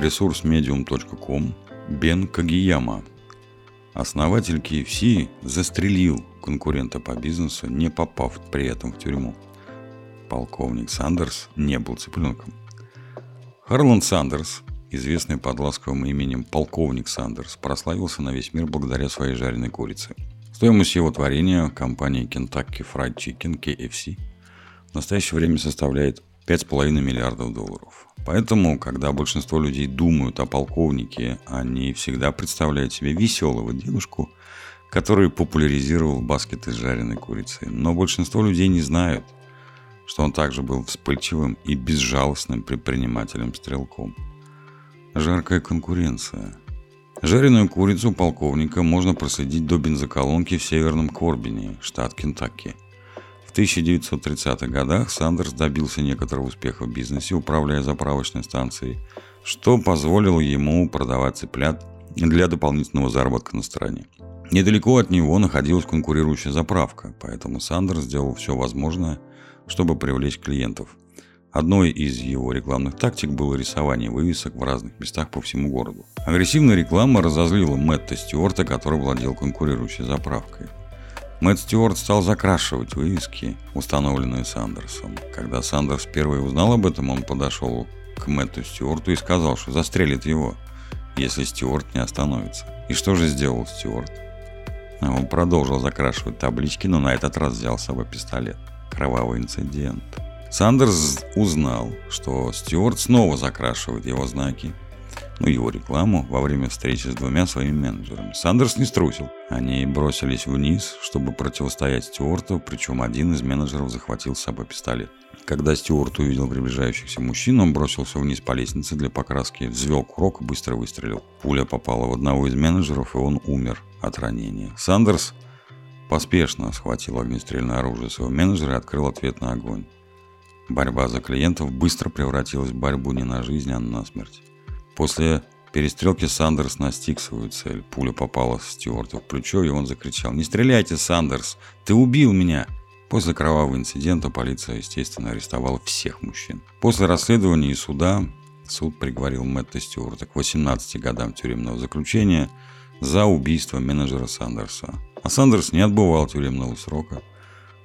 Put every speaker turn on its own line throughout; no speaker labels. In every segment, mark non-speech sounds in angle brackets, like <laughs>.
ресурс medium.com Бен Кагияма. Основатель KFC застрелил конкурента по бизнесу, не попав при этом в тюрьму. Полковник Сандерс не был цыпленком. Харланд Сандерс, известный под ласковым именем полковник Сандерс, прославился на весь мир благодаря своей жареной курице. Стоимость его творения компании Kentucky Fried Chicken KFC в настоящее время составляет 5,5 миллиардов долларов. Поэтому, когда большинство людей думают о полковнике, они всегда представляют себе веселого дедушку, который популяризировал баскет из жареной курицы. Но большинство людей не знают, что он также был вспыльчивым и безжалостным предпринимателем-стрелком. Жаркая конкуренция. Жареную курицу полковника можно проследить до бензоколонки в Северном Корбине, штат Кентукки – в 1930-х годах Сандерс добился некоторого успеха в бизнесе, управляя заправочной станцией, что позволило ему продавать цыплят для дополнительного заработка на стороне. Недалеко от него находилась конкурирующая заправка, поэтому Сандерс сделал все возможное, чтобы привлечь клиентов. Одной из его рекламных тактик было рисование вывесок в разных местах по всему городу. Агрессивная реклама разозлила Мэтта Стюарта, который владел конкурирующей заправкой. Мэтт Стюарт стал закрашивать вывески, установленные Сандерсом. Когда Сандерс первый узнал об этом, он подошел к Мэтту Стюарту и сказал, что застрелит его, если Стюарт не остановится. И что же сделал Стюарт? Он продолжил закрашивать таблички, но на этот раз взял с собой пистолет. Кровавый инцидент. Сандерс узнал, что Стюарт снова закрашивает его знаки, ну, его рекламу во время встречи с двумя своими менеджерами. Сандерс не струсил. Они бросились вниз, чтобы противостоять Стюарту, причем один из менеджеров захватил с собой пистолет. Когда Стюарт увидел приближающихся мужчин, он бросился вниз по лестнице для покраски, взвел курок и быстро выстрелил. Пуля попала в одного из менеджеров, и он умер от ранения. Сандерс поспешно схватил огнестрельное оружие своего менеджера и открыл ответный огонь. Борьба за клиентов быстро превратилась в борьбу не на жизнь, а на смерть. После перестрелки Сандерс настиг свою цель. Пуля попала Стюарту в плечо, и он закричал «Не стреляйте, Сандерс! Ты убил меня!» После кровавого инцидента полиция, естественно, арестовала всех мужчин. После расследования и суда суд приговорил Мэтта Стюарта к 18 годам тюремного заключения за убийство менеджера Сандерса. А Сандерс не отбывал тюремного срока,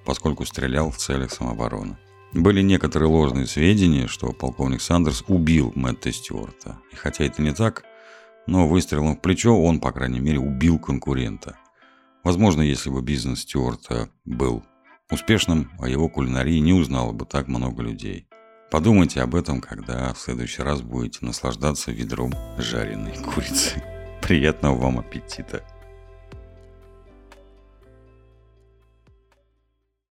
поскольку стрелял в целях самообороны. Были некоторые ложные сведения, что полковник Сандерс убил Мэтта Стюарта. И хотя это не так, но выстрелом в плечо он, по крайней мере, убил конкурента. Возможно, если бы бизнес Стюарта был успешным, о его кулинарии не узнало бы так много людей. Подумайте об этом, когда в следующий раз будете наслаждаться ведром жареной курицы. <laughs> Приятного вам аппетита!